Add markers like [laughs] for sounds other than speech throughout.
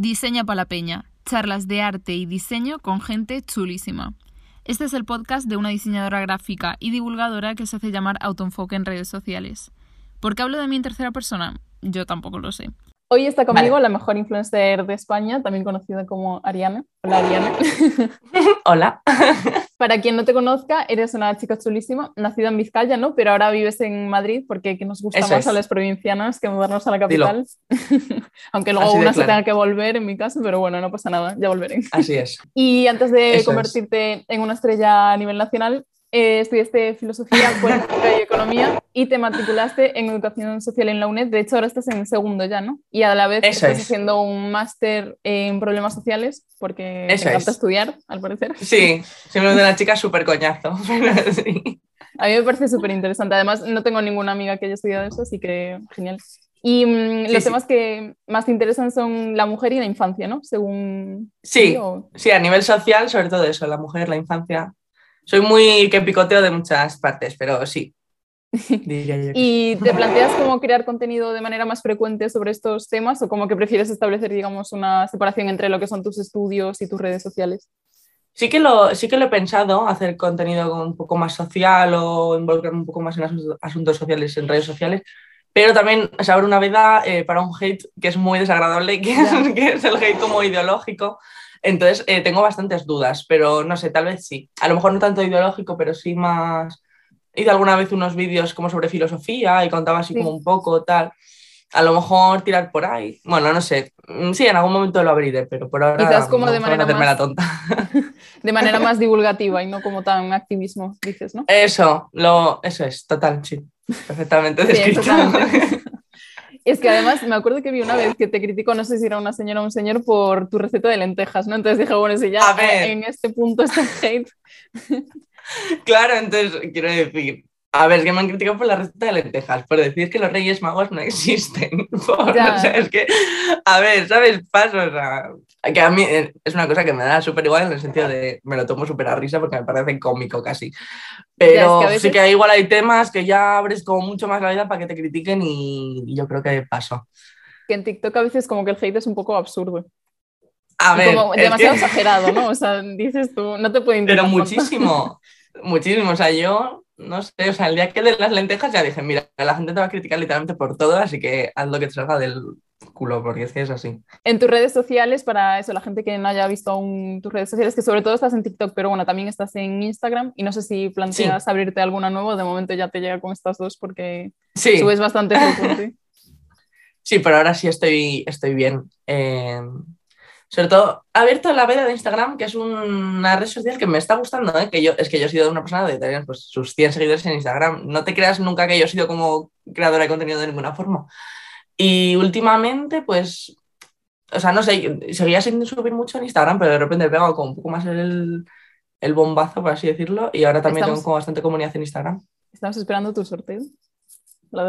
Diseña para la Peña, charlas de arte y diseño con gente chulísima. Este es el podcast de una diseñadora gráfica y divulgadora que se hace llamar Autoenfoque en redes sociales. ¿Por qué hablo de mí en tercera persona? Yo tampoco lo sé. Hoy está conmigo la mejor influencer de España, también conocida como Ariane. Hola, Ariane. [laughs] Hola. [laughs] Para quien no te conozca, eres una chica chulísima, nacida en Vizcaya, ¿no? Pero ahora vives en Madrid porque que nos gusta más a las provincianas que mudarnos a la capital. [laughs] Aunque luego una se tenga que volver en mi caso, pero bueno, no pasa nada, ya volveré. Así es. [laughs] Y antes de convertirte en una estrella a nivel nacional, eh, estudiaste filosofía, [laughs] política y economía y te matriculaste en educación social en la UNED. De hecho, ahora estás en segundo ya, ¿no? Y a la vez estás haciendo un máster en problemas sociales porque te encanta estudiar, al parecer. Sí, siempre de una chica súper coñazo. [laughs] A mí me parece súper interesante. Además, no tengo ninguna amiga que haya estudiado eso, así que genial. Y mm, los temas que más te interesan son la mujer y la infancia, ¿no? Según. Sí, sí, a nivel social, sobre todo eso, la mujer, la infancia soy muy que picoteo de muchas partes, pero sí. [laughs] ¿Y te planteas cómo crear contenido de manera más frecuente sobre estos temas o como que prefieres establecer, digamos, una separación entre lo que son tus estudios y tus redes sociales? Sí que lo, sí que lo he pensado, hacer contenido un poco más social o involucrarme un poco más en asuntos sociales, en redes sociales, pero también se abre una veda eh, para un hate que es muy desagradable, que [laughs] que es el hate como ideológico, entonces, eh, tengo bastantes dudas, pero no sé, tal vez sí. A lo mejor no tanto ideológico, pero sí más... Hice alguna vez unos vídeos como sobre filosofía y contaba así como un poco, tal. A lo mejor tirar por ahí. Bueno, no sé. Mm, sí, en algún momento lo abriré, pero por ahora. Quizás como de manera más. La tonta. [laughs] de manera más divulgativa y no como tan activismo, dices, ¿no? Eso, lo, eso es, total, sí. Perfectamente descrito. [laughs] Es que además me acuerdo que vi una vez que te criticó, no sé si era una señora o un señor, por tu receta de lentejas, ¿no? Entonces dije, bueno, si ya en este punto está [laughs] hate. Claro, entonces quiero decir, a ver, es que me han criticado por la receta de lentejas, por decir que los Reyes Magos no [laughs] existen. o sea, es que, a ver, ¿sabes? Paso, o sea, que a mí eh, es una cosa que me da súper igual en el sentido de me lo tomo súper a risa porque me parece cómico casi. Pero sí que igual hay temas que ya abres como mucho más la vida para que te critiquen y, yo creo que paso. Que en TikTok a veces como que el hate es un poco absurdo. A ver, como demasiado exagerado, ¿no? O sea, dices tú, no te puede Pero muchísimo, muchísimo. O sea, yo no sé, o sea, el día que de las lentejas ya dije, mira, la gente te va a criticar literalmente por todo, así que haz lo que te salga del culo, porque es que es así. En tus redes sociales, para eso, la gente que no haya visto aún tus redes sociales, que sobre todo estás en TikTok, pero bueno, también estás en Instagram, y no sé si planteas abrirte alguna nueva, de momento ya te llega con estas dos porque subes bastante [laughs] frecuente. Sí, pero ahora sí estoy, estoy bien. Eh, sobre todo, he abierto la veda de Instagram, que es una red social que me está gustando, ¿eh? que yo, es que yo he sido una persona de tener pues, sus 100 seguidores en Instagram. No te creas nunca que yo he sido como creadora de contenido de ninguna forma. Y últimamente, pues, o sea, no sé, seguía sin subir mucho en Instagram, pero de repente he pegado como un poco más el, el bombazo, por así decirlo, y ahora también tengo como bastante comunidad en Instagram. Estamos esperando tu sorteo.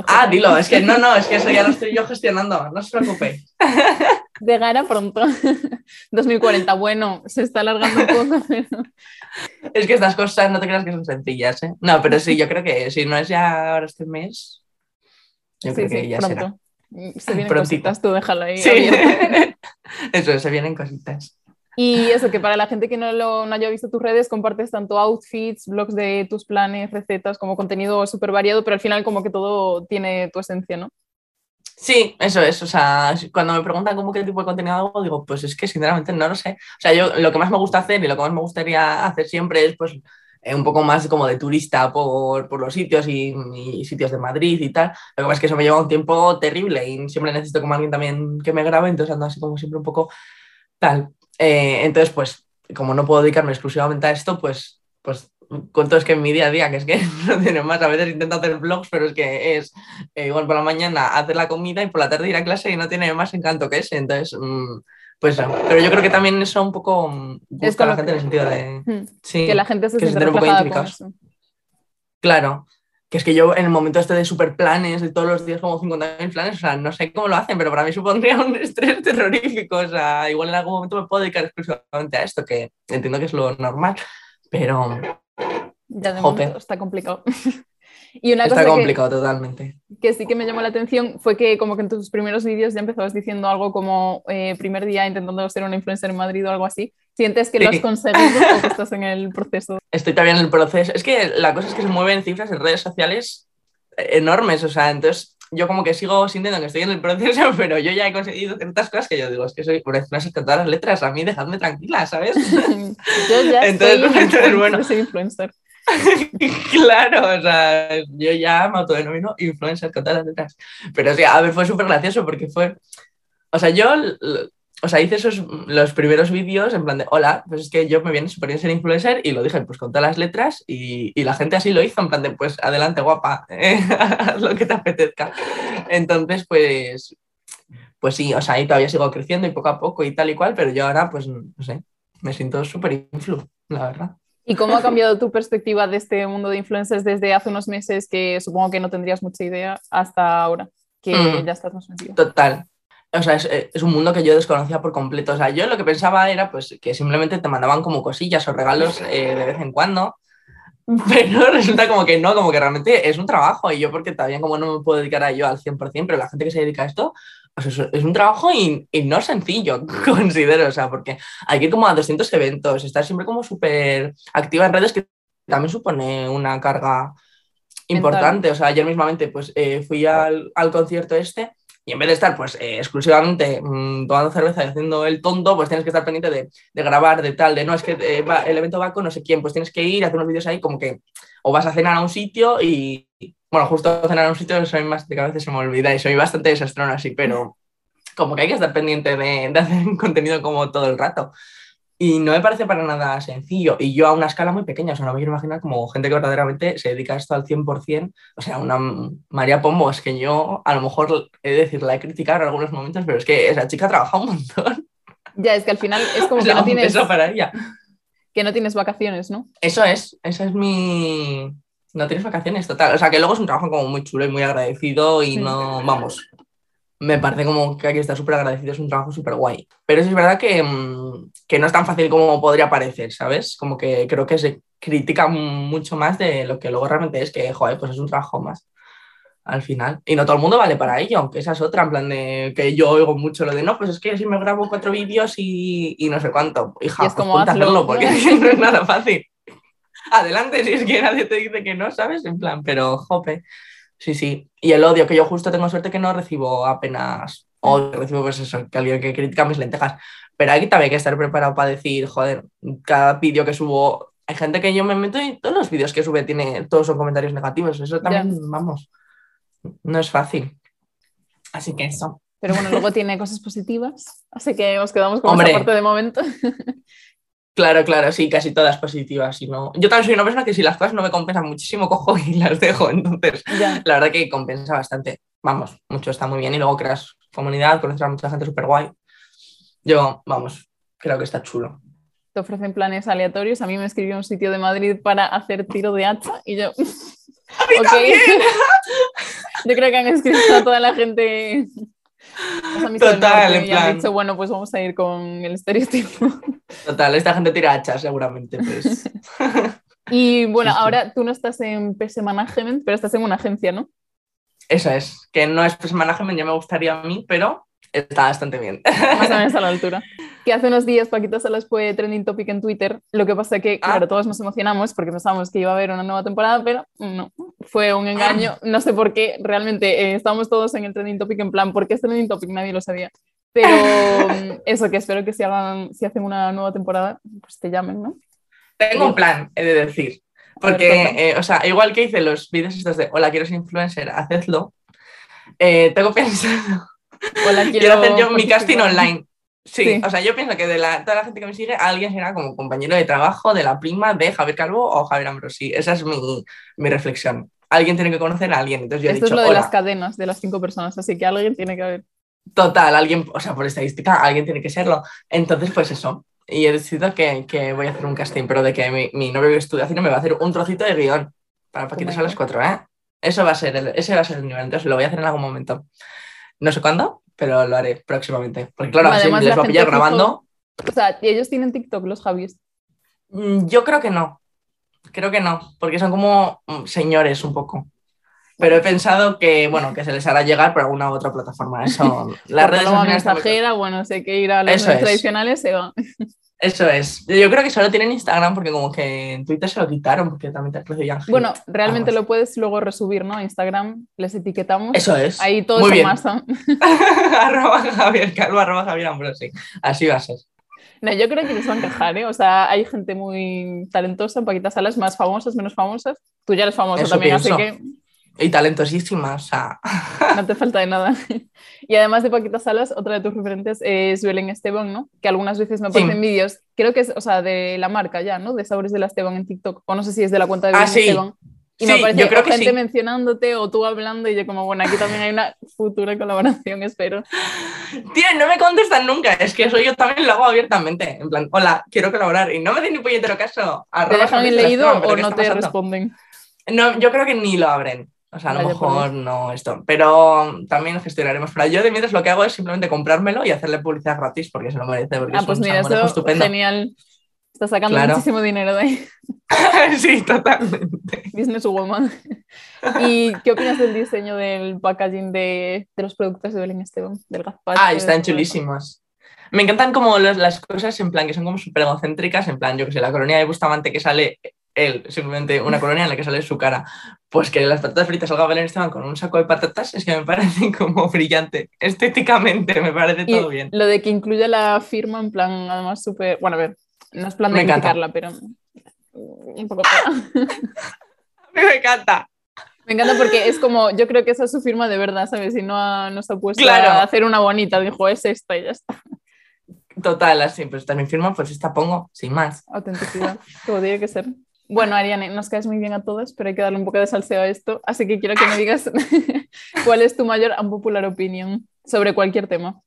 Ah, dilo, es que no, no, es que eso ya lo [laughs] estoy yo gestionando, no se preocupe. [laughs] De gana pronto. [laughs] 2040, bueno, se está alargando un poco, [laughs] pero... Es que estas cosas no te creas que son sencillas, ¿eh? No, pero sí, yo creo que si no es ya ahora este mes, yo creo que ya será. Se vienen cositas, tú déjalo ahí. Sí. [laughs] Eso, se vienen cositas. Y eso, que para la gente que no, lo, no haya visto tus redes, compartes tanto outfits, blogs de tus planes, recetas, como contenido súper variado, pero al final como que todo tiene tu esencia, ¿no? Sí, eso es. O sea, cuando me preguntan cómo qué tipo de contenido hago, digo, pues es que sinceramente no lo sé. O sea, yo lo que más me gusta hacer y lo que más me gustaría hacer siempre es pues eh, un poco más como de turista por, por los sitios y, sitios de Madrid y tal. Lo que pasa es que eso me lleva un tiempo terrible y siempre necesito como alguien también que me grabe, entonces ando así como siempre un poco tal. Eh, entonces, pues como no puedo dedicarme exclusivamente a esto, pues, pues cuento es que en mi día a día, que es que [laughs] no tiene más, a veces intento hacer vlogs, pero es que es eh, igual por la mañana hacer la comida y por la tarde ir a clase y no tiene más encanto que ese. Entonces, mm, pues pero yo creo que también eso un poco mm, gusta a la gente en el sentido de hmm, que la gente se siente un poco identificada. Claro, que es que yo en el momento este de super planes, de todos los días como 50.000 planes, o sea, no sé cómo lo hacen, pero para mí supondría [laughs] un estrés terrorífico, o sea, igual en algún momento me puedo dedicar exclusivamente a esto, que entiendo que es lo normal, pero ya de momento está complicado. [laughs] Y una Está cosa complicado totalmente. que sí que me llamó la atención fue que como que en tus primeros vídeos ya empezabas diciendo algo como eh, primer día intentando ser una influencer en Madrid o algo así. ¿Sientes que lo has Sí. conseguido o que estás en el proceso? [laughs] Estoy todavía en el proceso. Es que la cosa es que se mueven cifras en redes sociales enormes, o sea, entonces yo como que sigo sintiendo que estoy en el proceso, [laughs] pero yo ya he conseguido ciertas cosas que yo digo, es que soy una influencer con todas las letras, a mí dejadme tranquila, ¿sabes? Yo ya Entonces, el entonces, bueno. ser influencer. [laughs] claro, o sea, yo ya me autodenomino influencer con todas las letras. Pero sí, a ver, fue súper gracioso porque fue, o sea, yo, o sea, hice esos, los primeros vídeos en plan de, hola, pues es que yo me viene súper bien ser influencer y lo dije pues con todas las letras y, y la gente así lo hizo, en plan de, pues adelante, guapa, eh, [laughs] haz lo que te apetezca. Entonces, pues, pues sí, o sea, ahí todavía sigo creciendo y poco a poco y tal y cual, pero yo ahora, pues, no sé, me siento súper influ, la verdad. ¿Y cómo ha [laughs] cambiado tu perspectiva de este mundo de influencers desde hace unos meses que supongo que no tendrías mucha idea hasta ahora que Mm. ya estás más metido? Total. O sea, es, es un mundo que yo desconocía por completo. O sea, yo lo que pensaba era pues que simplemente te mandaban como cosillas o regalos [laughs] eh, de vez en cuando. Pero [laughs] resulta como que no, como que realmente es un trabajo. Y yo porque todavía como no me puedo dedicar a ello al 100%, pero la gente que se dedica a esto, es, es un trabajo y, y no sencillo, [laughs] considero. O sea, porque hay que ir como a 200 eventos, estar siempre como súper activa en redes que también supone una carga importante. O sea, ayer mismamente pues eh, fui al, al concierto este y en vez de estar pues eh, exclusivamente mm, tomando cerveza y haciendo el tonto, pues tienes que estar pendiente de, de grabar, de tal, de no, es que eh, va- el evento va con no sé quién, pues tienes que ir, hacer unos vídeos ahí como que o vas a cenar a un sitio y, bueno, justo cenar a un sitio soy más de que a veces se me olvida y soy bastante desastrón así, pero como que hay que estar pendiente de, de hacer [laughs] contenido como todo el rato. Y no me parece para nada sencillo. Y yo a una escala muy pequeña, o sea, no me quiero imaginar como gente que verdaderamente se dedica a esto al 100%. O sea, una María Pombo, es que yo a lo mejor he de decir, la he criticado en algunos momentos, pero es que esa chica trabaja un montón. [laughs] Ya, es que al final es como [laughs] O que sea, no un tienes, beso para ella. que no tienes vacaciones, ¿no? Eso es, esa es mi... No tienes vacaciones, total. O sea, que luego es un trabajo como muy chulo y muy agradecido y Sí. no, vamos, me parece como que hay que estar súper agradecido, es un trabajo súper guay. Pero sí es verdad que, mm, que no es tan fácil como podría parecer, ¿sabes? Como que creo que se critica mucho más de lo que luego realmente es, que, joder, pues es un trabajo más al final. Y no todo el mundo vale para ello, aunque esa es otra, en plan de que yo oigo mucho lo de, no, pues es que si me grabo cuatro vídeos y, y no sé cuánto. Hija, Y es pues como, hazlo. hacerlo, porque [laughs] [laughs] no es nada fácil. Adelante, si es que nadie te dice que no, ¿sabes? En plan, pero jope. Sí, sí. Y el odio, que yo justo tengo suerte que no recibo apenas odio, recibo pues eso, que alguien que critica mis lentejas. Pero aquí también hay que estar preparado para decir, joder, cada vídeo que subo, hay gente que yo me meto y todos los vídeos que sube tiene, todos son comentarios negativos. Eso también, vamos, no es fácil. Así que eso. Pero bueno, luego tiene cosas positivas, así que nos quedamos con Hombre. esa parte de momento. [laughs] Claro, claro, sí, casi todas positivas. Y no... Yo también soy una persona que si las cosas no me compensan muchísimo, cojo y las dejo. [laughs] Entonces, ya. la verdad que compensa bastante. Vamos, mucho está muy bien. Y luego creas comunidad, conoces a mucha gente súper guay. Yo, vamos, creo que está chulo. Te ofrecen planes aleatorios. A mí me escribió un sitio de Madrid para hacer tiro de hacha y yo. [laughs] ok. [laughs] yo creo que han escrito a toda la gente. Del Total, en han plan. dicho, bueno, pues vamos a ir con el estereotipo. [laughs] Total, esta gente tira hachas seguramente. Pues. [laughs] Y bueno, ahora tú no estás en PS Management, pero estás en una agencia, ¿no? Eso es, que no es pues management, ya me gustaría a mí, pero está bastante bien. Más o menos a la [laughs] altura. Que hace unos días Paquita Salas fue trending topic en Twitter. Lo que pasa que, Ah. claro, todos nos emocionamos porque pensábamos que iba a haber una nueva temporada, pero no, fue un engaño. No sé por qué, realmente eh, estábamos todos en el trending topic en plan, ¿por qué es trending topic? Nadie lo sabía. Pero [laughs] eso, que espero que si, hagan, si hacen una nueva temporada, pues te llamen, ¿no? Tengo un plan, he de decir. Ver, Porque, eh, o sea, igual que hice los vídeos estos de Hola, quiero ser influencer, hacedlo. eh, tengo [laughs] pensado Hola, quiero hacer yo mi casting online. Sí, Sí. o sea, yo pienso que de la, toda la gente que me sigue, alguien será como compañero de trabajo de la prima de Javier Calvo o Javier Ambrosi. Esa es mi, mi reflexión. Alguien tiene que conocer a alguien. Entonces yo he Esto es lo de "Hola". las cadenas de las cinco personas, así que alguien tiene que haber. Total, alguien, o sea, por estadística, alguien tiene que serlo. Entonces, pues eso. Y he decidido que, que voy a hacer un casting, pero de que mi, mi novio que estudia cine me va a hacer un trocito de guion para Paquitas a las cuatro, ¿eh? Eso va a ser el, ese va a ser el nivel. Entonces lo voy a hacer en algún momento. No sé cuándo, pero lo haré próximamente. Porque claro, así Además, les la va a pillar grabando. O sea, ellos tienen TikTok, los Javis. Mm, Yo creo que no. Creo que no, porque son como mm, señores un poco. Pero he pensado que, bueno, que se les hará llegar por alguna otra plataforma. Eso, [laughs] las redes sociales. mensajera, bueno, sé que ir a los tradicionales se va. Eso es. Yo creo que solo tienen Instagram porque como que en Twitter se lo quitaron porque también te recibían. Bueno, realmente lo puedes luego resubir, ¿no? Instagram les etiquetamos. Eso es. Ahí todo Muy más. [laughs] [laughs] arroba Javier Calvo, arroba Javier Ambrosi. Así va a ser. No, yo creo que les van a quejar, ¿eh? O sea, hay gente muy talentosa en Paquitas Salas, más famosas, menos famosas. Tú ya eres famoso también, así que y talentosísima, o sea. [laughs] No te falta de nada. Y además de Paquita Salas, otra de tus referentes es Belén Esteban, ¿no? Que algunas veces me aparecen vídeos, creo que es, o sea, de la marca ya, ¿no? De Sabores de la Esteban en TikTok, o no sé si es de la cuenta de ah, Belén Esteban. Y me aparece yo creo que gente mencionándote o tú hablando y yo como, bueno, aquí también hay una futura colaboración, espero. [laughs] Tío, no me contestan nunca, es que eso yo también lo hago abiertamente, en plan, hola, quiero colaborar y no me den ni puñetero caso. ¿Te dejan el leído o no te responden? No, yo creo que ni lo abren. O sea, a lo mejor no esto, pero también gestionaremos. Pero yo de mientras lo que hago es simplemente comprármelo y hacerle publicidad gratis porque se lo merece. Porque ah, pues mira, eso estupendo. genial. Está sacando muchísimo dinero de ahí. [laughs] sí, totalmente. Businesswoman. ¿Y qué opinas del diseño del packaging de, de los productos de Belén Esteban? Del gazpacho. Ah, están chulísimos. Me encantan como las cosas en plan que son como súper egocéntricas, en plan, yo que sé, la colonia de Bustamante que sale él, simplemente una [laughs] colonia en la que sale su cara. Pues que las patatas fritas salga Belén Esteban con un saco de patatas es que me parece [laughs] como brillante. Estéticamente me parece todo bien. Lo de que incluya la firma en plan, además súper. Bueno, a ver, no es plan de criticarla, pero un poco. [laughs] a mí me encanta. Me encanta porque es como, yo creo que esa es su firma de verdad, ¿sabes? Y no, ha, no se ha puesto a hacer una bonita, dijo, es esta y ya está. Total, así, pues esta mi firma, pues esta pongo, sin más. Autenticidad, como tiene que ser. Bueno, Ariane, nos caes muy bien a todos, pero hay que darle un poco de salseo a esto. Así que quiero que me digas [laughs] cuál es tu mayor unpopular opinión sobre cualquier tema.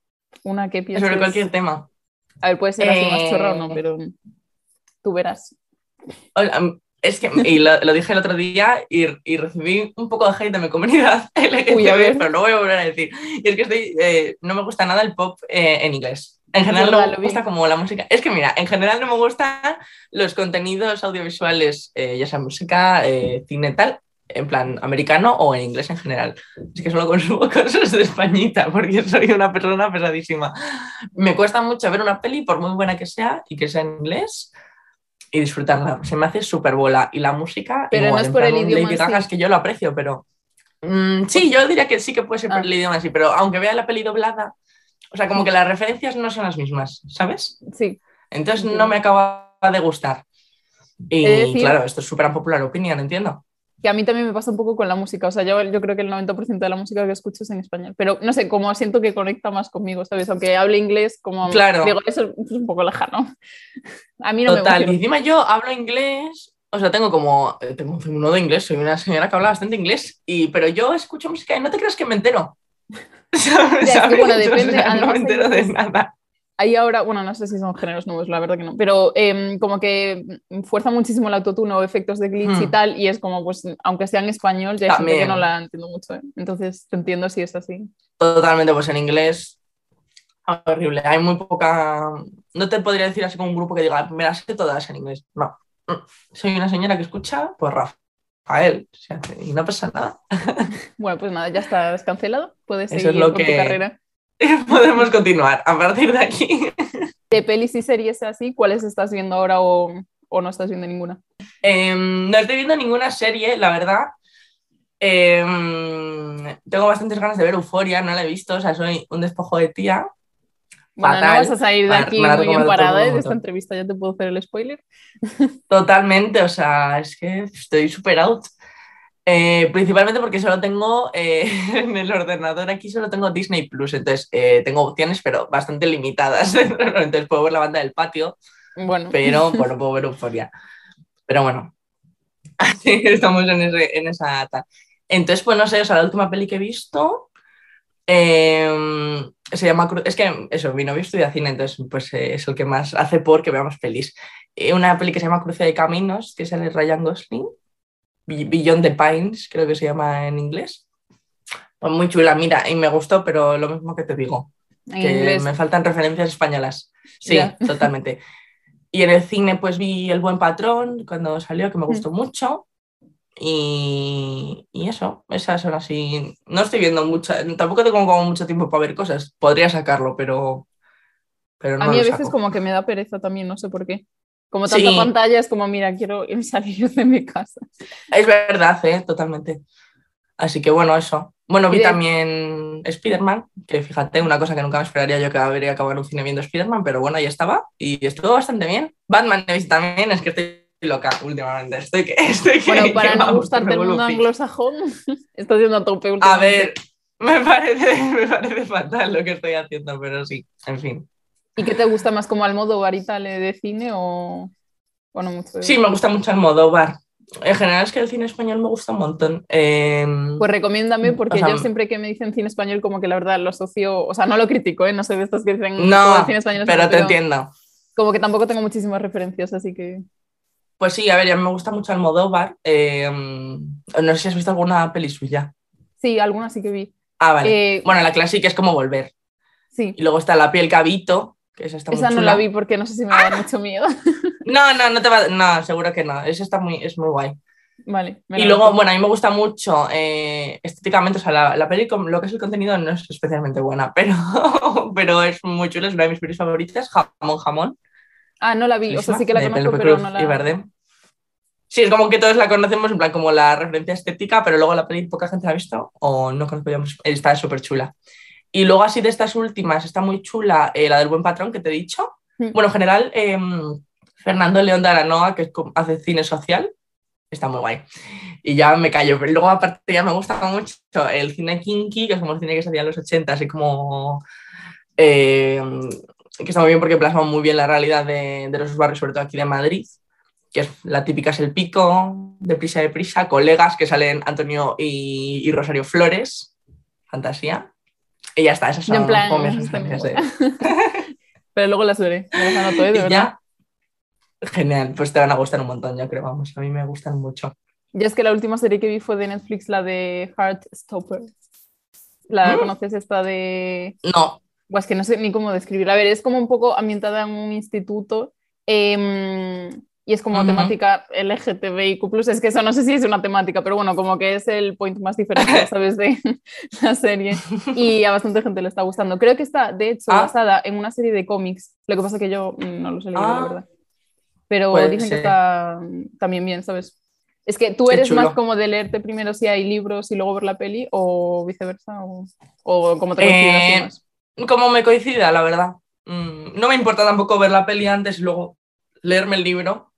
Una que piensas. Sobre cualquier tema. A ver, puede ser así más chorro no, eh, pero tú verás. Es que, y lo, dije el otro día y, y, recibí un poco de hate de mi comunidad [laughs] LGTB, pero no voy a volver a decir. Y es que estoy, eh, no me gusta nada el pop eh, en inglés. En general no me gusta como la música. Es que mira, en general no me gustan los contenidos audiovisuales, eh, ya sea música, eh, cine tal, en plan americano o en inglés en general. Es que solo consumo [laughs] cosas de españita porque soy una persona pesadísima. Me cuesta mucho ver una peli, por muy buena que sea y que sea en inglés, y disfrutarla. Se me hace súper bola. Y la música, pero no es por el idioma. Lady es que yo lo aprecio, pero. Mm, sí, yo diría que sí que puede ser por ah. el idioma así, pero aunque vea la peli doblada, o sea, como que las referencias no son las mismas, ¿sabes? Sí. Entonces no me acaba de gustar. Y claro, esto es súper popular opinión, entiendo. Que a mí también me pasa un poco con la música. O sea, yo, yo creo que el 90% de la música que escucho es en español. Pero no sé, como siento que conecta más conmigo, ¿sabes? Aunque hable inglés, como. Claro. Digo, eso es un poco lejano. [laughs] A mí no Total. me Y encima yo hablo inglés. O sea, tengo como. Eh, tengo un de inglés. Soy una señora que habla bastante inglés. Y, pero yo escucho música y no te creas que me entero. [laughs] bueno, depende. no me entero de nada. Hay ahora, bueno, no sé si son géneros nuevos, la verdad que no, pero em, como que fuerza muchísimo el autotune o efectos de glitch y hmm. tal, y es como, pues, aunque sea en español, ya hay gente que no la entiendo mucho, ¿eh? entonces te entiendo si es así. Totalmente, pues en inglés, horrible, hay muy poca, no te podría decir así como un grupo que diga, me las sé todas en inglés, no, mm, soy una señora que escucha, pues Rafa a él y no pasa nada. [laughs] Bueno, pues nada, ya estás cancelado. Puedes seguir con tu carrera. [laughs] Podemos continuar a partir de aquí. [laughs] De pelis y series así, ¿cuáles estás viendo ahora o, no estás viendo ninguna? Em, no estoy viendo ninguna serie, la verdad. Em, tengo bastantes ganas de ver Euforia, no la he visto, o sea, soy un despojo de tía. Bueno, no vas a salir de aquí muy bien parada ¿eh? de esta entrevista, ya te puedo hacer el spoiler. [laughs] Totalmente, o sea, es que estoy super out. Eh, principalmente porque solo tengo eh, [laughs] en el ordenador aquí solo tengo Disney Plus, entonces tengo opciones pero bastante limitadas. [laughs] entonces puedo ver la banda del patio, bueno. pero bueno, puedo ver Euforia. Pero bueno, así estamos en, ese, en esa Entonces, pues no sé, o sea, la última peli que he visto Em, se llama es que eso, mi novio estudia cine, entonces pues eh, es el que más hace por que veamos pelis. Eh, una peli que se llama Cruce de Caminos, que es el Ryan Gosling, Beyond the Pines, creo que se llama en inglés. Pues muy chula, mira, y me gustó, pero lo mismo que te digo, que me faltan referencias españolas. Sí, totalmente. Y en el cine pues vi El Buen Patrón cuando salió, que me gustó mucho. Y, y, eso, esas son así. No estoy viendo mucha, tampoco tengo como mucho tiempo para ver cosas. Podría sacarlo, pero, pero no A mí a veces saco. como que me da pereza también, no sé por qué. Como tanta Sí. pantalla es como, mira, quiero [laughs] salir de mi casa. Es verdad, ¿eh? totalmente. Así que bueno, eso. Bueno, vi también Spider-Man, que fíjate, una cosa que nunca me esperaría yo que habría acabado en un cine viendo Spider-Man, pero bueno, ahí estaba y estuvo bastante bien. Batman también, es que estoy loca últimamente. Estoy que, [laughs] estoy que, Bueno, que para no que gustarte me el mundo anglosajón, [laughs] estás yendo a tope A últimamente. ver, me parece, [laughs] me parece fatal lo que estoy haciendo, pero sí, en fin. ¿Y qué te gusta más, como al modo varita de cine o, o no mucho? Sí, me gusta mucho Almodóvar. En general es que el cine español me gusta un montón. Eh, Pues recomiéndame, porque O sea, yo siempre que me dicen cine español, como que la verdad lo asocio, o sea, no lo critico, ¿eh? no soy de estos que dicen no, el cine español es pero te entiendo. Como que tampoco tengo muchísimas referencias, así que. Pues sí, a ver, ya me gusta mucho Almodóvar. Eh, no sé si has visto alguna peli suya. Sí, algunas sí que vi. Ah, vale. Eh, Bueno, la clásica es como volver. Sí, Y luego está La piel cabito, que esa está muy esa no chula. la vi porque no sé si me va a dar mucho miedo. [laughs] No, no, no te va. No, seguro que no. Esa está muy, es muy guay. vale. Y luego, bueno, a mí me gusta mucho eh, estéticamente, o sea, la, la peli, lo que es el contenido, no es especialmente buena, [laughs] pero, pero es muy chula, es una de mis pelis favoritas, Jamón Jamón. Ah, no la vi, o sea, sí que la de conozco, pero Cruz no y la. Bardem. Sí, es como que todos la conocemos, en plan, como la referencia estética, pero luego la peli poca gente la ha visto o no conozco ya, mucho. está súper chula. Y luego así de estas últimas, está muy chula eh, la del Buen Patrón que te he dicho. Mm. Bueno, en general, eh, Fernando León de Aranoa, que hace cine social, está muy guay. Y ya me callo, pero luego aparte ya me gusta mucho el cine kinky, que es como el cine que se hacía en los 80, así como... eh, que está muy bien porque plasma muy bien la realidad de, de los barrios, sobre todo aquí de Madrid, que es la típica es el pico, de prisa de prisa, colegas que salen Antonio y, y Rosario Flores, fantasía. Y ya está, esas Yo son plan, como mis referencias [laughs] Pero luego las veré, me las anoto, ¿eh? de [laughs] y verdad. ya. Genial, pues te van a gustar un montón, yo creo, vamos, a mí me gustan mucho. Ya es que la última serie que vi fue de Netflix, la de Heartstopper. ¿La ¿Mm? conoces esta de...? No, Buah, es que no sé ni cómo describir. A ver, es como un poco ambientada en un instituto em, y es como Ujú. temática LGTBIQ+. Es que eso no sé si es una temática, pero bueno, como que es el point más diferente, ¿sabes? De [laughs] la serie. Y a bastante gente le está gustando. Creo que está, de hecho, Ah. basada en una serie de cómics. Lo que pasa que yo no he leído, la Ah. verdad. Pero Puede dicen que ser. está mm, también bien, ¿sabes? Es que tú eres más como de leerte primero si hay libros y luego ver la peli o viceversa o, o como te Eh, más. Como me coincida, la verdad. Mm, no me importa tampoco ver la peli antes y luego leerme el libro.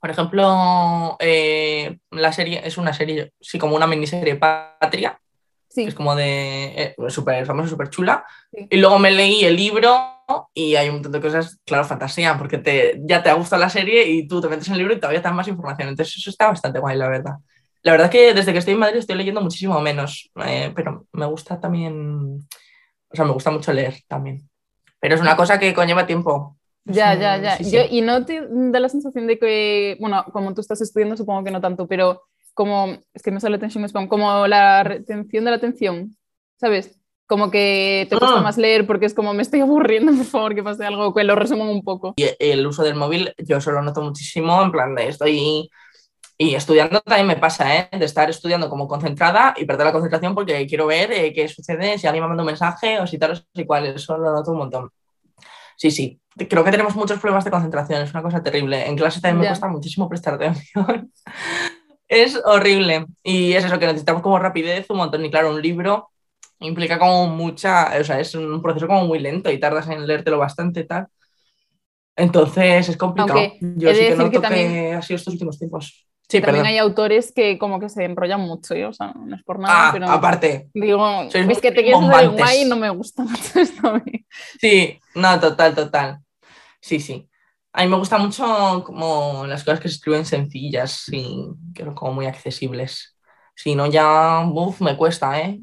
Por ejemplo, eh, la serie es una serie, sí, como una miniserie Patria, que Sí, es como de eh, súper famosa, súper chula. Sí. Y luego me leí el libro y hay un montón de cosas, claro, fantasía, porque te, ya te ha gustado la serie y tú te metes en el libro y todavía te dan más información. Entonces, eso está bastante guay, la verdad. La verdad que desde que estoy en Madrid estoy leyendo muchísimo menos, eh, pero me gusta también, o sea, me gusta mucho leer también. Pero es una cosa que conlleva tiempo. Ya, ya, ya. sí, sí. Yo, y no te da la sensación de que, bueno, como tú estás estudiando, supongo que no tanto, pero como, es que me sale atención spam, como la retención de la atención, ¿sabes? Como que te cuesta Ah. más leer porque es como me estoy aburriendo, [laughs] por favor, que pase algo, que lo resuman un poco. Y el uso del móvil yo solo noto muchísimo, en plan de estoy... Y estudiando también me pasa, ¿eh? De estar estudiando como concentrada y perder la concentración porque quiero ver eh, qué sucede, si alguien me manda un mensaje o si tal o si cual, eso lo noto un montón. Sí, sí, creo que tenemos muchos problemas de concentración, es una cosa terrible. En clase también me cuesta muchísimo prestar atención. [laughs] es horrible. Y es eso, que necesitamos como rapidez un montón. Y claro, un libro implica como mucha, o sea, es un proceso como muy lento y tardas en leértelo bastante y tal. Entonces es complicado. Aunque Yo sí que noto que que, también- ha sido estos últimos tiempos. Sí, También perdón. hay autores que como que se enrollan mucho, ¿eh? o sea, no es por nada, Ah, pero aparte. digo, es que te quieres hacer guay y no me gusta [laughs] mucho esto a mí. Sí, no, total, total. Sí, sí. A mí me gusta mucho como las cosas que se escriben sencillas y que son como muy accesibles. Si no, ya, uf, me cuesta, ¿eh?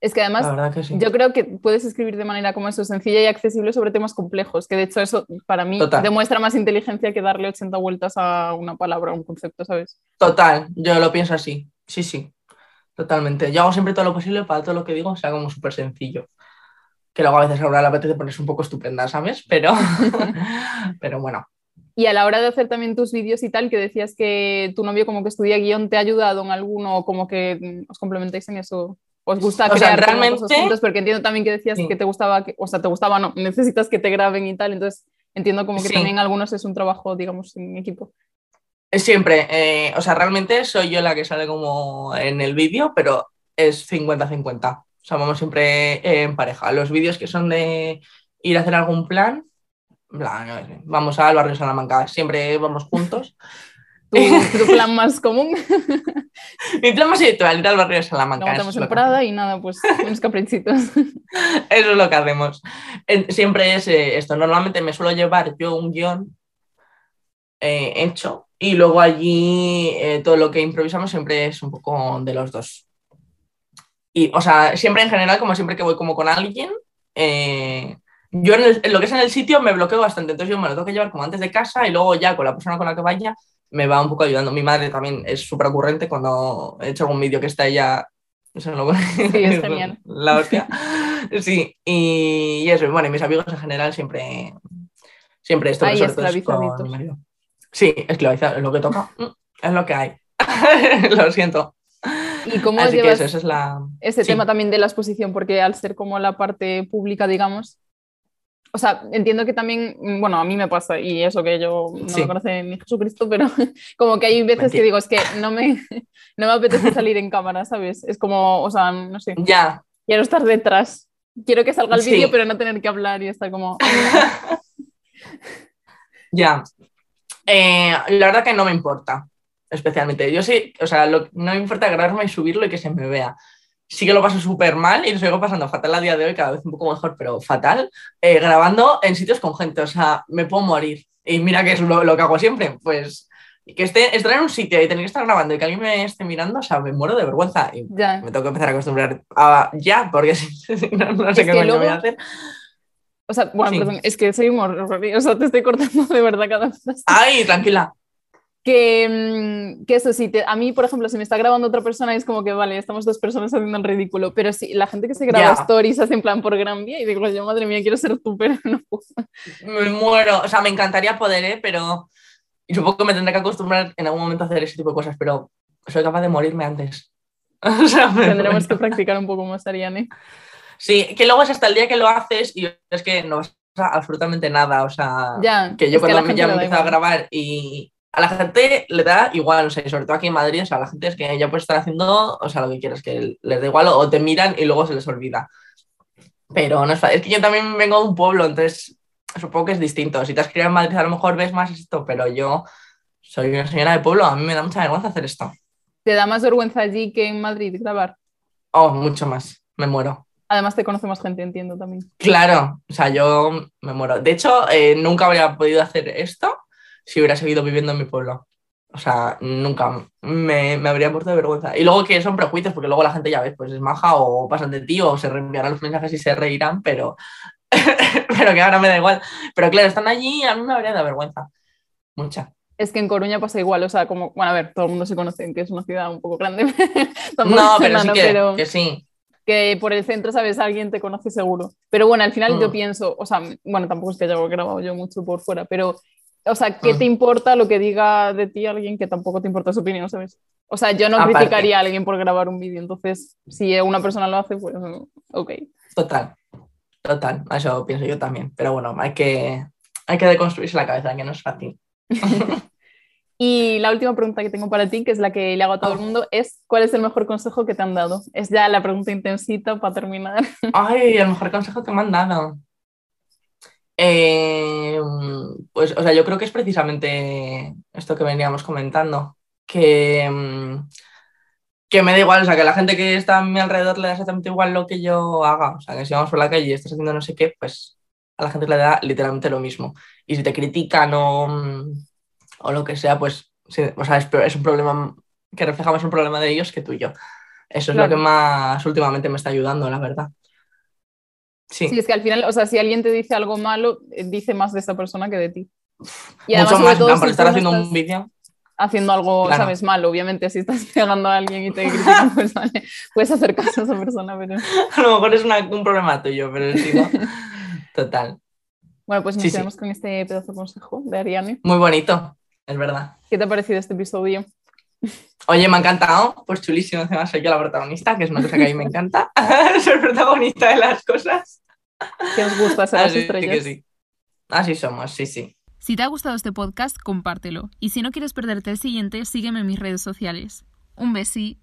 Es que además que sí. Yo creo que puedes escribir de manera como eso, sencilla y accesible sobre temas complejos, que de hecho eso para mí Total. demuestra más inteligencia que darle 80 vueltas a una palabra o un concepto, ¿sabes? Total, yo lo pienso así. Sí, sí. Totalmente. Yo hago siempre todo lo posible para todo lo que digo sea como súper sencillo. Que luego a veces ahora la apetece ponerse un poco estupenda, ¿sabes? Pero, [laughs] pero bueno. Y a la hora de hacer también tus vídeos y tal, que decías que tu novio como que estudia guion, ¿te ha ayudado en alguno o como que os complementáis en eso? ¿Os gusta O sea, crear como realmente-? Porque entiendo también que decías Sí. que te gustaba, que, o sea, te gustaba, no, necesitas que te graben y tal, entonces entiendo como que Sí. también algunos es un trabajo, digamos, en equipo. Es Siempre, eh, o sea, realmente soy yo la que sale como en el vídeo, pero es 50-50. O sea, vamos siempre en pareja. Los vídeos que son de ir a hacer algún plan, vamos al barrio Salamanca, siempre vamos juntos. [laughs] Tu, [laughs] tu plan más común, [laughs] Mi plan más habitual, ir al barrio de Salamanca. es lo en Prada y nada, pues unos caprichitos. [laughs] Eso es lo que hacemos. Siempre es eh, esto. Normalmente me suelo llevar yo un guion eh, hecho y luego allí eh, todo lo que improvisamos siempre es un poco de los dos. Y, o sea, siempre en general, como siempre que voy como con alguien, eh, yo en, el- en lo que es en el sitio me bloqueo bastante. Entonces yo me lo tengo que llevar como antes de casa y luego ya con la persona con la que vaya me va un poco ayudando. Mi madre también es súper ocurrente cuando he hecho algún vídeo que está ella... se lo- es [laughs] genial. La hostia. Sí, y, y eso, bueno, y mis amigos en general siempre, siempre esto, Ahí sobre todo es con mi marido. Sí, esclavizado, es lo que toca, es lo que hay. [laughs] lo siento. ¿Y cómo Así que llevas eso, esa es la... ese sí. tema también de la exposición? Porque al ser como la parte pública, digamos, o sea, entiendo que también, mm, bueno, a mí me pasa, y eso que yo no Sí. me conoce ni Jesucristo, pero [laughs] como que hay veces que digo, es que no me, [laughs] no me apetece salir en cámara, ¿sabes? Es como, o sea, no sé, Ya, quiero estar detrás. Quiero que salga el Sí. vídeo, pero no tener que hablar y estar como... [laughs] ya. Eh, la verdad que no me importa, especialmente. Yo sí, o sea, lo- no me importa grabarme y subirlo y que se me vea. Sí que lo paso súper mal y lo sigo pasando fatal a día de hoy, cada vez un poco mejor, pero fatal, eh, grabando en sitios con gente, o sea, me puedo morir. Y mira que es lo, lo que hago siempre, pues que esté, estar en un sitio y tener que estar grabando y que alguien me esté mirando, o sea, me muero de vergüenza. Y Ya. me tengo que empezar a acostumbrar a ya, porque si, [laughs] si no, no sé Es qué coño voy a hacer. O sea, bueno, Sí. perdón, es que soy horror, o sea, te estoy cortando de verdad cada frase. Ay, tranquila. Que, mm, que eso sí, te- a mí, por ejemplo, si me está grabando otra persona, es como que, vale, estamos dos personas haciendo el ridículo, pero si la gente que se graba stories hace en plan por gran vía y digo, yo, madre mía, quiero ser tú, [laughs] pero no puedo. Me muero. O sea, me encantaría poder, ¿eh? Pero. Y supongo que me tendré que acostumbrar en algún momento a hacer ese tipo de cosas, pero soy capaz de morirme antes. [laughs] O sea, me Tendremos que practicar un poco más, Ariane. Sí, que luego es hasta el día que lo haces y es que no pasa absolutamente nada. O sea, Ya, que yo que a la cuando ya me empiezo a grabar y a la gente le da igual, o sea, y sobre todo aquí en Madrid, o sea, la gente es que ya puedes estar haciendo, o sea, lo que quieras, que les da igual o te miran y luego se les olvida. Pero no es fácil. Es que yo también vengo de un pueblo, entonces supongo que es distinto. Si te has criado en Madrid, a lo mejor ves más esto, pero yo soy una señora de pueblo, a mí me da mucha vergüenza hacer esto. ¿Te da más vergüenza allí que en Madrid grabar? Oh, mucho más, me muero. Además te conoce más gente, entiendo también. Claro, o sea, yo me muero. De hecho, eh, nunca habría podido hacer esto si hubiera seguido viviendo en mi pueblo. O sea, nunca me, me habría muerto de vergüenza. Y luego que son prejuicios, porque luego la gente ya ves, pues es maja o pasan de ti o se reenviarán los mensajes y se reirán, pero, [laughs] pero que ahora me da igual. Pero claro, están allí y a mí me habría dado vergüenza. Mucha. Es que en Coruña pasa igual, o sea, como, bueno, a ver, todo el mundo se conoce, que es una ciudad un poco grande. [laughs] No, pero sí que, pero- que sí. que por el centro, ¿sabes? Alguien te conoce seguro. Pero bueno, al final yo Mm. pienso, o sea, bueno, tampoco es que haya grabado yo mucho por fuera, pero, o sea, ¿qué Mm. te importa lo que diga de ti alguien que tampoco te importa su opinión, ¿sabes? O sea, yo no Aparte. criticaría a alguien por grabar un vídeo, entonces, si una persona lo hace, pues, ok. Total. Total. Eso pienso yo también. Pero bueno, hay que, hay que deconstruirse la cabeza, que no es fácil. [laughs] [laughs] Y la última pregunta que tengo para ti, que es la que le hago a todo el Oh. mundo, es ¿cuál es el mejor consejo que te han dado? Es ya la pregunta intensita para terminar. Ay, el mejor consejo que me han dado. Eh, pues, o sea, yo creo que es precisamente esto que veníamos comentando, que, mm, que me da igual, o sea, que a la gente que está a mi alrededor le da exactamente igual lo que yo haga, o sea, que si vamos por la calle y estás haciendo no sé qué, pues a la gente le da literalmente lo mismo. Y si te critican o, mm, o lo que sea, pues, sí, o sea, es, es un problema que refleja más un problema de ellos que tuyo. Eso es lo que más últimamente me está ayudando, la verdad. Sí. Sí, es que al final, o sea, si alguien te dice algo malo, eh, dice más de esa persona que de ti. Y Mucho sobre más, en todo, por estar haciendo un vídeo. haciendo algo, Claro. sabes, malo, obviamente, si estás [laughs] pegando a alguien y te critican, pues vale, puedes hacer caso a esa persona, pero... [laughs] A lo mejor es una- un problema tuyo, pero sí, ¿no? [laughs] Total. Bueno, pues nos quedamos con este pedazo de consejo de Ariane. Muy bonito, es verdad. ¿Qué te ha parecido este episodio? Oye, me ha encantado, pues chulísimo, encima soy yo la protagonista, que es una cosa que a mí me encanta, [laughs] ser protagonista de las cosas. Que os gusta ser las estrellas. sí. Así somos, sí, sí. Si te ha gustado este podcast, compártelo. Y si no quieres perderte el siguiente, sígueme en mis redes sociales. Un besí.